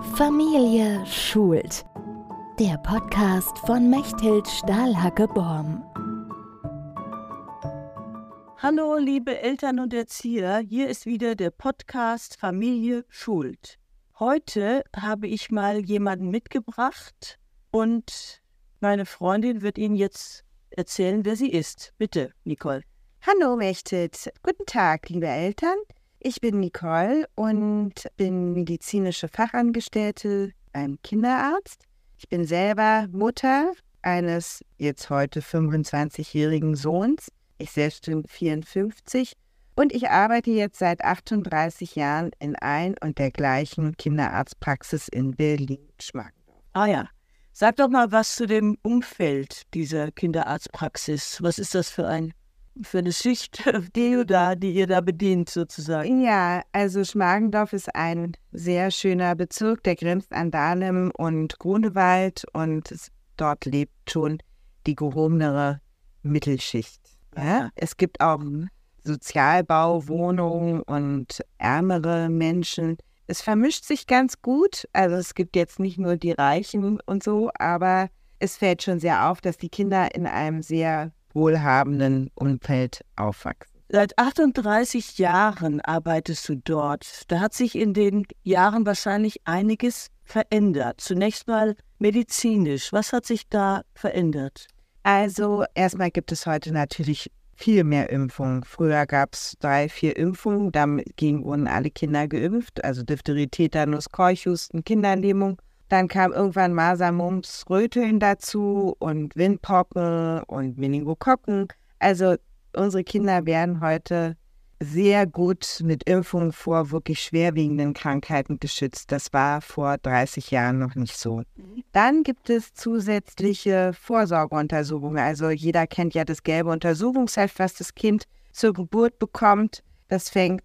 Familie schult. Der Podcast von Mechthild Stahlhacke-Borm. Hallo, liebe Eltern und Erzieher, hier ist wieder der Podcast Familie schult. Heute habe ich mal jemanden mitgebracht und meine Freundin wird Ihnen jetzt erzählen, wer sie ist. Bitte, Nicole. Hallo, Mechthild. Guten Tag, liebe Eltern. Ich bin Nicole und bin medizinische Fachangestellte beim Kinderarzt. Ich bin selber Mutter eines jetzt heute 25-jährigen Sohns. Ich selbst bin 54 und ich arbeite jetzt seit 38 Jahren in ein und der gleichen Kinderarztpraxis in Berlin-Schmargendorf. Ah ja. Sag doch mal was zu dem Umfeld dieser Kinderarztpraxis. Was ist das für ein für eine Schicht, die, da, die ihr da bedient sozusagen. Ja, also Schmargendorf ist ein sehr schöner Bezirk, der grenzt an Dahlem und Grunewald und es, dort lebt schon die gehobenere Mittelschicht. Ja? Es gibt auch Sozialbau, Wohnungen und ärmere Menschen. Es vermischt sich ganz gut. Also es gibt jetzt nicht nur die Reichen und so, aber es fällt schon sehr auf, dass die Kinder in einem sehr wohlhabenden Umfeld aufwachsen. Seit 38 Jahren arbeitest du dort. Da hat sich in den Jahren wahrscheinlich einiges verändert. Zunächst mal medizinisch. Was hat sich da verändert? Also erstmal gibt es heute natürlich viel mehr Impfungen. Früher gab es drei, vier Impfungen, dagegen wurden alle Kinder geimpft, also Diphtherie, Tetanus, Keuchhusten, Kinderlähmung. Dann kam irgendwann Masern, Mumps, Röteln dazu und Windpocken und Meningokokken. Also unsere Kinder werden heute sehr gut mit Impfungen vor wirklich schwerwiegenden Krankheiten geschützt. Das war vor 30 Jahren noch nicht so. Mhm. Dann gibt es zusätzliche Vorsorgeuntersuchungen. Also jeder kennt ja das gelbe Untersuchungsheft, was das Kind zur Geburt bekommt. Das fängt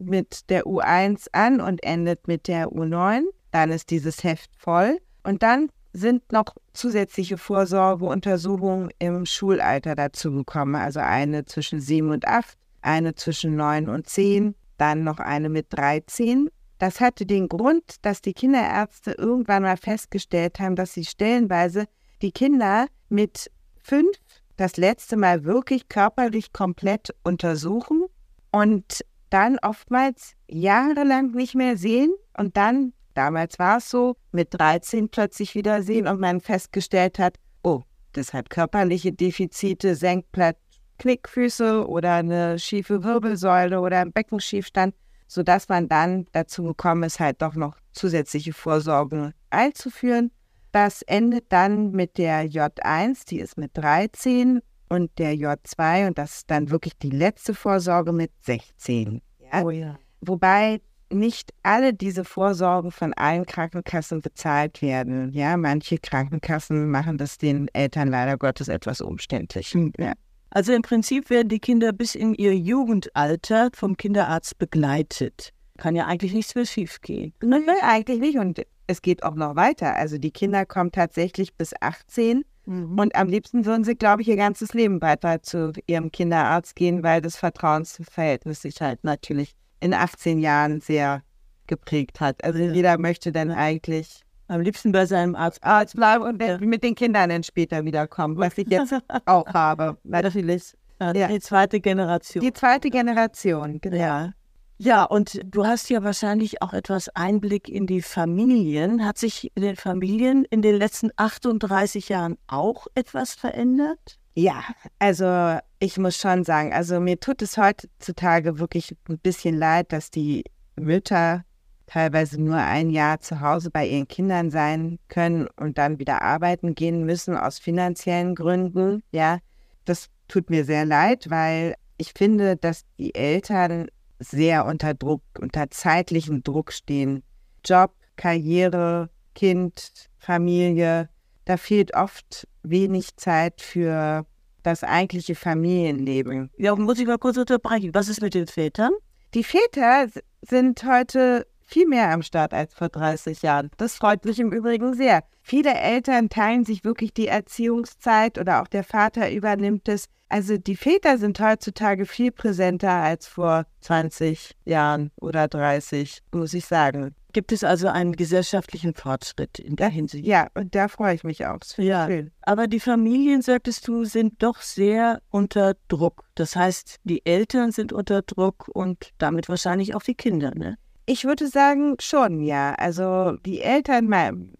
mit der U1 an und endet mit der U9 dann ist dieses Heft voll. Und dann sind noch zusätzliche Vorsorgeuntersuchungen im Schulalter dazu gekommen. Also eine zwischen sieben und acht, eine zwischen neun und zehn, dann noch eine mit 13. Das hatte den Grund, dass die Kinderärzte irgendwann mal festgestellt haben, dass sie stellenweise die Kinder mit fünf das letzte Mal wirklich körperlich komplett untersuchen und dann oftmals jahrelang nicht mehr sehen und dann Damals war es so, mit 13 plötzlich wiedersehen und man festgestellt hat, oh, das hat körperliche Defizite, Senkblatt, Knickfüße oder eine schiefe Wirbelsäule oder ein Beckenschiefstand, sodass man dann dazu gekommen ist, halt doch noch zusätzliche Vorsorgen einzuführen. Das endet dann mit der J1, die ist mit 13 und der J2 und das ist dann wirklich die letzte Vorsorge mit 16. Ja? Oh ja. Wobei nicht alle diese Vorsorgen von allen Krankenkassen bezahlt werden. Ja, manche Krankenkassen machen das den Eltern leider Gottes etwas umständlich. Hm, ja. Also im Prinzip werden die Kinder bis in ihr Jugendalter vom Kinderarzt begleitet. Kann ja eigentlich nichts mehr schiefgehen. Nein, eigentlich nicht. Und es geht auch noch weiter. Also die Kinder kommen tatsächlich bis 18. Mhm. Und am liebsten würden sie, glaube ich, ihr ganzes Leben weiter zu ihrem Kinderarzt gehen, weil das Vertrauensverhältnis sich halt natürlich in 18 Jahren sehr geprägt hat. Also ja. jeder möchte dann eigentlich am liebsten bei seinem Arzt, Arzt bleiben und ja. mit den Kindern dann später wiederkommen, was ich jetzt auch habe, natürlich. Ja, die zweite Generation. Die zweite Generation, genau. Ja. Ja, und du hast ja wahrscheinlich auch etwas Einblick in die Familien. Hat sich in den Familien in den letzten 38 Jahren auch etwas verändert? Ja, also ich muss schon sagen, also mir tut es heutzutage wirklich ein bisschen leid, dass die Mütter teilweise nur ein Jahr zu Hause bei ihren Kindern sein können und dann wieder arbeiten gehen müssen aus finanziellen Gründen. Ja, das tut mir sehr leid, weil ich finde, dass die Eltern sehr unter Druck, unter zeitlichem Druck stehen. Job, Karriere, Kind, Familie. Da fehlt oft wenig Zeit für das eigentliche Familienleben. Ja, muss ich mal kurz unterbrechen. Was ist mit den Vätern? Die Väter sind heute viel mehr am Start als vor 30 Jahren. Das freut mich im Übrigen sehr. Viele Eltern teilen sich wirklich die Erziehungszeit oder auch der Vater übernimmt es. Also die Väter sind heutzutage viel präsenter als vor 20 Jahren oder 30, muss ich sagen. Gibt es also einen gesellschaftlichen Fortschritt in der Hinsicht? Ja, und da freue ich mich auch. Ja, Schön. aber die Familien, sagtest du, sind doch sehr unter Druck. Das heißt, die Eltern sind unter Druck und damit wahrscheinlich auch die Kinder, ne? Ich würde sagen, schon, ja. Also die Eltern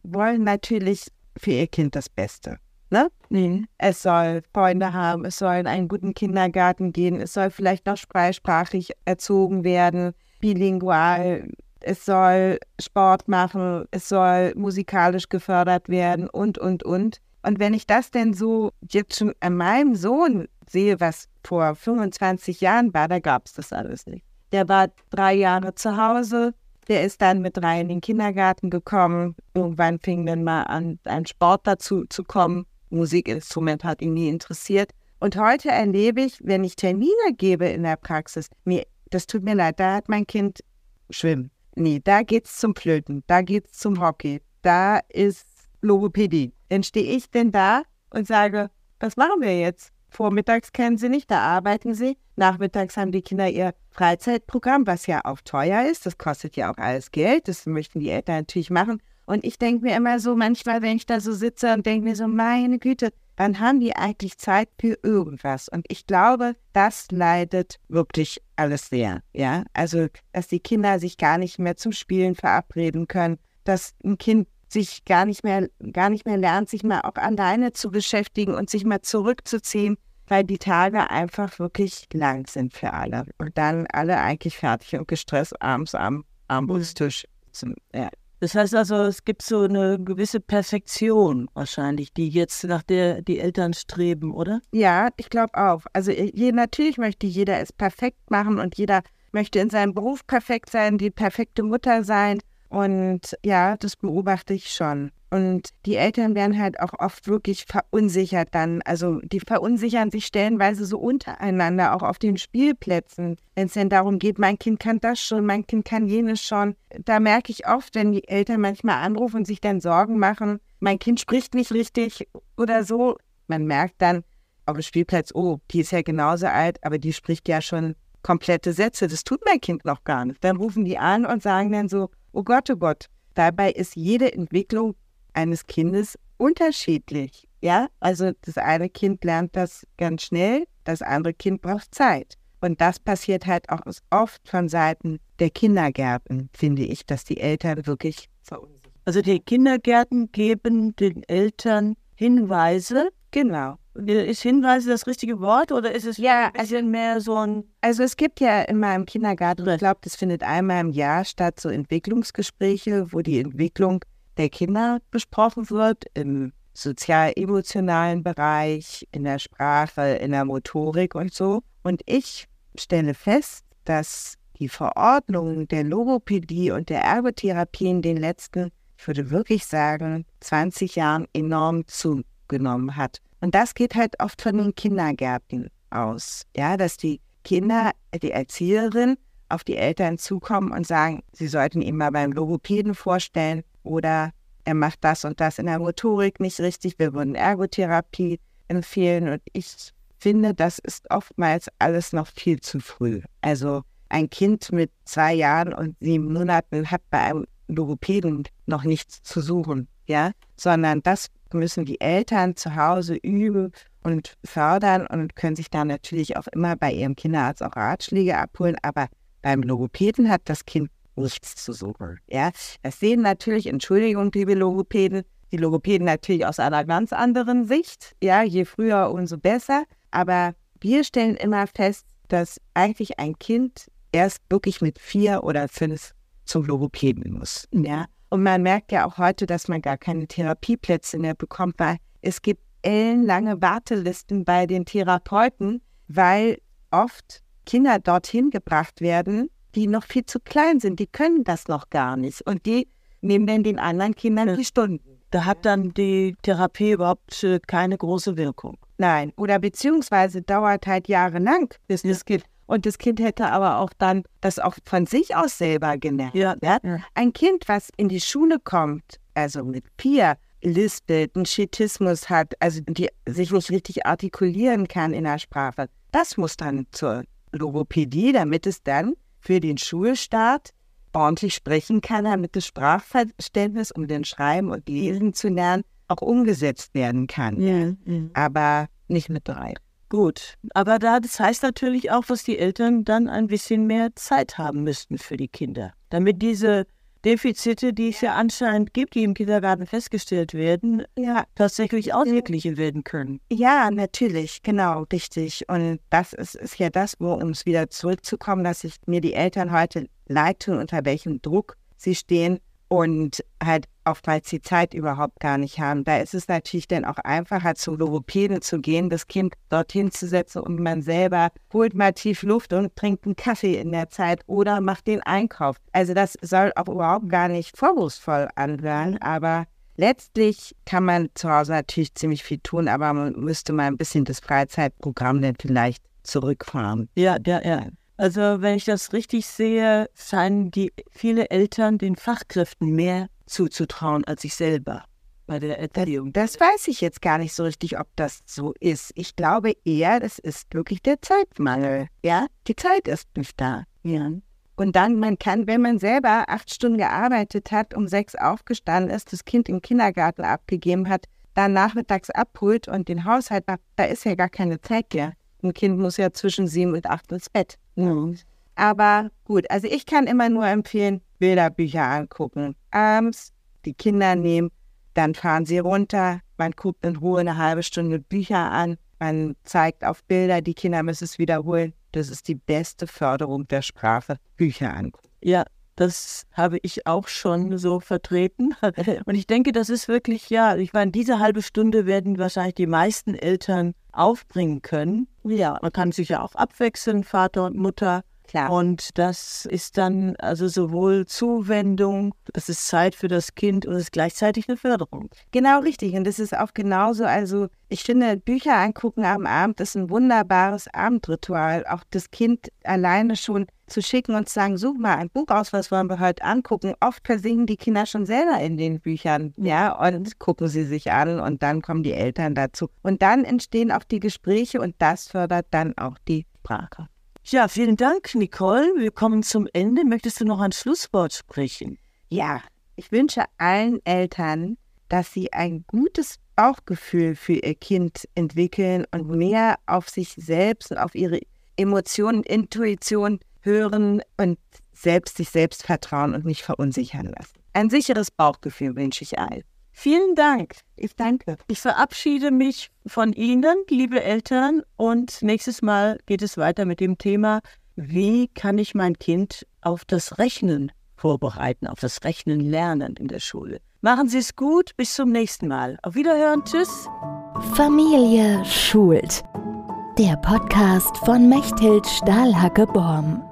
wollen natürlich für ihr Kind das Beste. Ne? Nee. Es soll Freunde haben, es soll in einen guten Kindergarten gehen, es soll vielleicht noch zweisprachig erzogen werden, bilingual, es soll Sport machen, es soll musikalisch gefördert werden und, und, und. Und wenn ich das denn so jetzt schon an meinem Sohn sehe, was vor 25 Jahren war, da gab es das alles nicht. Der war drei Jahre zu Hause, der ist dann mit drei in den Kindergarten gekommen. Irgendwann fing dann mal an, ein Sport dazu zu kommen. Musikinstrument hat ihn nie interessiert. Und heute erlebe ich, wenn ich Termine gebe in der Praxis, mir, das tut mir leid, da hat mein Kind Schwimmen. Nee, da geht's zum Flöten, da geht's zum Hockey, da ist Logopädie. Dann stehe ich denn da und sage, was machen wir jetzt? Vormittags kennen sie nicht, da arbeiten sie. Nachmittags haben die Kinder ihr Freizeitprogramm, was ja auch teuer ist. Das kostet ja auch alles Geld. Das möchten die Eltern natürlich machen. Und ich denke mir immer so, manchmal, wenn ich da so sitze und denke mir so, meine Güte, wann haben die eigentlich Zeit für irgendwas? Und ich glaube, das leidet wirklich alles sehr. Ja, also, dass die Kinder sich gar nicht mehr zum Spielen verabreden können, dass ein Kind sich gar nicht mehr, gar nicht mehr lernt, sich mal auch alleine zu beschäftigen und sich mal zurückzuziehen, weil die Tage einfach wirklich lang sind für alle. Und dann alle eigentlich fertig und gestresst abends am Armutstisch. Ja. Das heißt also, es gibt so eine gewisse Perfektion wahrscheinlich, die jetzt nach der die Eltern streben, oder? Ja, ich glaube auch. Also je, natürlich möchte jeder es perfekt machen und jeder möchte in seinem Beruf perfekt sein, die perfekte Mutter sein. Und ja, das beobachte ich schon. Und die Eltern werden halt auch oft wirklich verunsichert dann. Also die verunsichern sich stellenweise so untereinander, auch auf den Spielplätzen, wenn es denn darum geht, mein Kind kann das schon, mein Kind kann jenes schon. Da merke ich oft, wenn die Eltern manchmal anrufen und sich dann Sorgen machen, mein Kind spricht nicht richtig oder so. Man merkt dann auf dem Spielplatz, oh, die ist ja genauso alt, aber die spricht ja schon komplette Sätze. Das tut mein Kind noch gar nicht. Dann rufen die an und sagen dann so, oh Gott, oh Gott. Dabei ist jede Entwicklung eines Kindes unterschiedlich. Ja, also das eine Kind lernt das ganz schnell, das andere Kind braucht Zeit. Und das passiert halt auch oft von Seiten der Kindergärten, finde ich, dass die Eltern wirklich verunsichern. Also die Kindergärten geben den Eltern Hinweise. Genau. Ist Hinweise das richtige Wort oder ist es ja, ein bisschen also, mehr so ein. Also es gibt ja in meinem Kindergarten, ich glaube, das findet einmal im Jahr statt, so Entwicklungsgespräche, wo die Entwicklung der Kinder besprochen wird, im sozial-emotionalen Bereich, in der Sprache, in der Motorik und so. Und ich stelle fest, dass die Verordnung der Logopädie und der Ergotherapie in den letzten, ich würde wirklich sagen, 20 Jahren enorm zugenommen hat. Und das geht halt oft von den Kindergärten aus. Ja, dass die Kinder, die Erzieherin auf die Eltern zukommen und sagen, sie sollten ihn mal beim Logopäden vorstellen oder er macht das und das in der Motorik nicht richtig. Wir würden Ergotherapie empfehlen und ich finde, das ist oftmals alles noch viel zu früh. Also ein Kind mit zwei Jahren und sieben Monaten hat bei einem Logopäden noch nichts zu suchen, ja, sondern das müssen die Eltern zu Hause üben und fördern und können sich da natürlich auch immer bei ihrem Kinderarzt auch Ratschläge abholen. Aber beim Logopäden hat das Kind nichts zu suchen. Ja, das sehen natürlich, Entschuldigung, liebe Logopäden, die Logopäden natürlich aus einer ganz anderen Sicht. Ja, je früher, umso besser. Aber wir stellen immer fest, dass eigentlich ein Kind erst wirklich mit vier oder fünf zum Logopäden muss. Ja, und man merkt ja auch heute, dass man gar keine Therapieplätze mehr bekommt, weil es gibt ellenlange Wartelisten bei den Therapeuten, weil oft Kinder dorthin gebracht werden, die noch viel zu klein sind. Die können das noch gar nicht. Und die nehmen dann den anderen Kindern die Stunden. Da hat dann die Therapie überhaupt äh, keine große Wirkung. Nein, oder beziehungsweise dauert halt jahrelang, bis ja. das Kind. Und das Kind hätte aber auch dann das auch von sich aus selber gelernt. Ja. ja. Ein Kind, was in die Schule kommt, also mit vier, lispelt, einen Schetismus hat, also die sich nicht richtig artikulieren kann in der Sprache. Das muss dann zur Logopädie, damit es dann für den Schulstart ordentlich sprechen kann, damit das Sprachverständnis, um den Schreiben und Lesen zu lernen, auch umgesetzt werden kann. Ja, ja. Aber nicht mit drei. Gut, aber da, das heißt natürlich auch, dass die Eltern dann ein bisschen mehr Zeit haben müssten für die Kinder, damit diese Defizite, die es ja anscheinend gibt, die im Kindergarten festgestellt werden, Ja, tatsächlich ausgeglichen werden können. Ja, natürlich, genau, richtig. Und das ist, ist ja das, wo, um es wieder zurückzukommen, dass sich mir die Eltern heute leid tun, unter welchem Druck sie stehen und halt oftmals die Zeit überhaupt gar nicht haben. Da ist es natürlich dann auch einfacher, zum Logopäden zu gehen, das Kind dorthin zu setzen und man selber holt mal tief Luft und trinkt einen Kaffee in der Zeit oder macht den Einkauf. Also das soll auch überhaupt gar nicht vorwurfsvoll anhören, aber letztlich kann man zu Hause natürlich ziemlich viel tun, aber man müsste mal ein bisschen das Freizeitprogramm dann vielleicht zurückfahren. Ja, ja, ja. Also wenn ich das richtig sehe, scheinen die viele Eltern den Fachkräften mehr zuzutrauen als sich selber bei der Erziehung. Das weiß ich jetzt gar nicht so richtig, ob das so ist. Ich glaube eher, das ist wirklich der Zeitmangel. Ja, die Zeit ist nicht da. Ja. Und dann, man kann, wenn man selber acht Stunden gearbeitet hat, um sechs aufgestanden ist, das Kind im Kindergarten abgegeben hat, dann nachmittags abholt und den Haushalt macht, da ist ja gar keine Zeit mehr. Ein Kind muss ja zwischen sieben und acht ins Bett. Ja. Aber gut, also ich kann immer nur empfehlen, Bilderbücher angucken. Abends die Kinder nehmen, dann fahren sie runter, man guckt in Ruhe eine halbe Stunde Bücher an, man zeigt auf Bilder, die Kinder müssen es wiederholen. Das ist die beste Förderung der Sprache, Bücher angucken. Ja, das habe ich auch schon so vertreten. Und ich denke, das ist wirklich, ja, ich meine, diese halbe Stunde werden wahrscheinlich die meisten Eltern aufbringen können. Ja, man kann sich ja auch abwechseln, Vater und Mutter. Klar. Und das ist dann also sowohl Zuwendung, das ist Zeit für das Kind und es ist gleichzeitig eine Förderung. Genau richtig. Und das ist auch genauso. Also ich finde, Bücher angucken am Abend ist ein wunderbares Abendritual. Auch das Kind alleine schon zu schicken und zu sagen, such mal ein Buch aus, was wollen wir heute angucken. Oft versingen die Kinder schon selber in den Büchern, ja, und gucken sie sich an und dann kommen die Eltern dazu. Und dann entstehen auch die Gespräche und das fördert dann auch die Sprache. Ja, vielen Dank, Nicole. Wir kommen zum Ende. Möchtest du noch ein Schlusswort sprechen? Ja, ich wünsche allen Eltern, dass sie ein gutes Bauchgefühl für ihr Kind entwickeln und mehr auf sich selbst und auf ihre Emotionen, Intuition hören und selbst sich selbst vertrauen und nicht verunsichern lassen. Ein sicheres Bauchgefühl wünsche ich allen. Vielen Dank. Ich danke. Ich verabschiede mich von Ihnen, liebe Eltern, und nächstes Mal geht es weiter mit dem Thema, wie kann ich mein Kind auf das Rechnen vorbereiten, auf das Rechnen lernen in der Schule. Machen Sie es gut, bis zum nächsten Mal. Auf Wiederhören, tschüss. Familie schult. Der Podcast von Mechthild Stahlhacke-Borm.